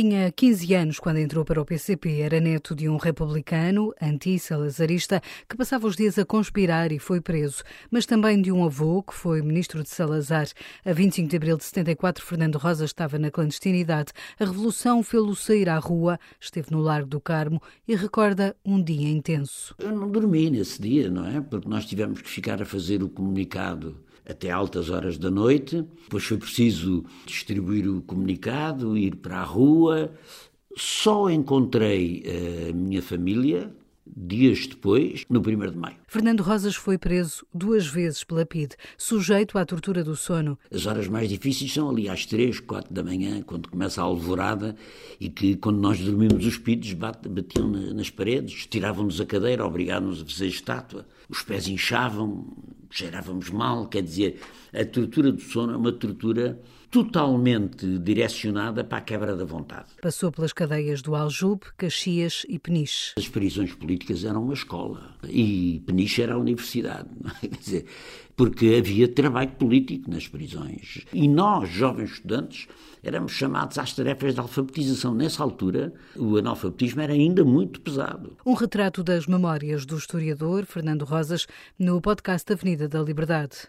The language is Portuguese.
Tinha 15 anos quando entrou para o PCP. Era neto de um republicano, anti-salazarista, que passava os dias a conspirar e foi preso, mas também de um avô que foi ministro de Salazar. A 25 de abril de 74, Fernando Rosa estava na clandestinidade. A revolução fê-lo sair à rua, esteve no Largo do Carmo e recorda um dia intenso. Eu não dormi nesse dia, não é? Porque nós tivemos que ficar a fazer o comunicado até altas horas da noite. Depois foi preciso distribuir o comunicado, ir para a rua. Só encontrei a minha família dias depois, no 1 de maio. Fernando Rosas foi preso duas vezes pela PIDE, sujeito à tortura do sono. As horas mais difíceis são ali às 3, 4 da manhã, quando começa a alvorada e que quando nós dormimos os pidos batiam nas paredes, tiravam-nos a cadeira, obrigavam-nos a fazer estátua. Os pés inchavam, cheirávamos mal, quer dizer, a tortura do sono é uma tortura totalmente direcionada para a quebra da vontade. Passou pelas cadeias do Aljube, Caxias e Peniche. As prisões políticas eram uma escola e Peniche era a universidade, é? quer dizer, porque havia trabalho político nas prisões. E nós, jovens estudantes, éramos chamados às tarefas de alfabetização. Nessa altura, o analfabetismo era ainda muito pesado. Um retrato das memórias do historiador Fernando Rosas no podcast Avenida da Liberdade.